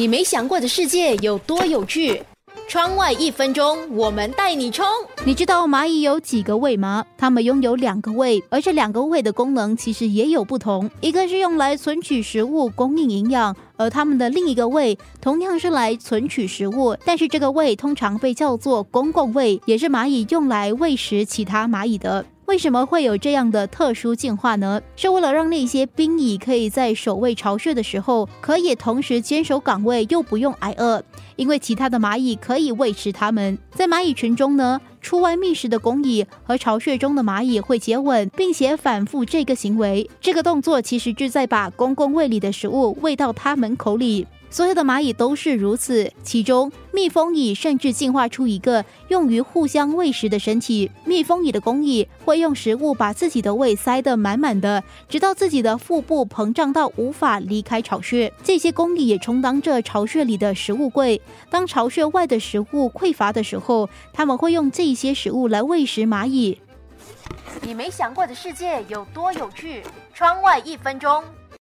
你没想过的世界有多有趣？窗外一分钟，我们带你冲！你知道蚂蚁有几个胃吗？它们拥有两个胃，而这两个胃的功能其实也有不同。一个是用来存取食物、供应营养，而它们的另一个胃同样是来存取食物，但是这个胃通常被叫做公共胃，也是蚂蚁用来喂食其他蚂蚁的。为什么会有这样的特殊进化呢？是为了让那些兵蚁可以在守卫巢穴的时候，可以同时坚守岗位，又不用挨饿，因为其他的蚂蚁可以喂食它们。在蚂蚁群中呢，出外觅食的工蚁和巢穴中的蚂蚁会接吻，并且反复这个行为。这个动作其实就在把公共胃里的食物喂到它们口里。所有的蚂蚁都是如此，其中蜜蜂蚁甚至进化出一个用于互相喂食的身体。蜜蜂蚁的工蚁会用食物把自己的胃塞得满满的，直到自己的腹部膨胀到无法离开巢穴。这些工蚁也充当着巢穴里的食物柜。当巢穴外的食物匮乏的时候，他们会用这些食物来喂食蚂蚁。你没想过的世界有多有趣？窗外一分钟，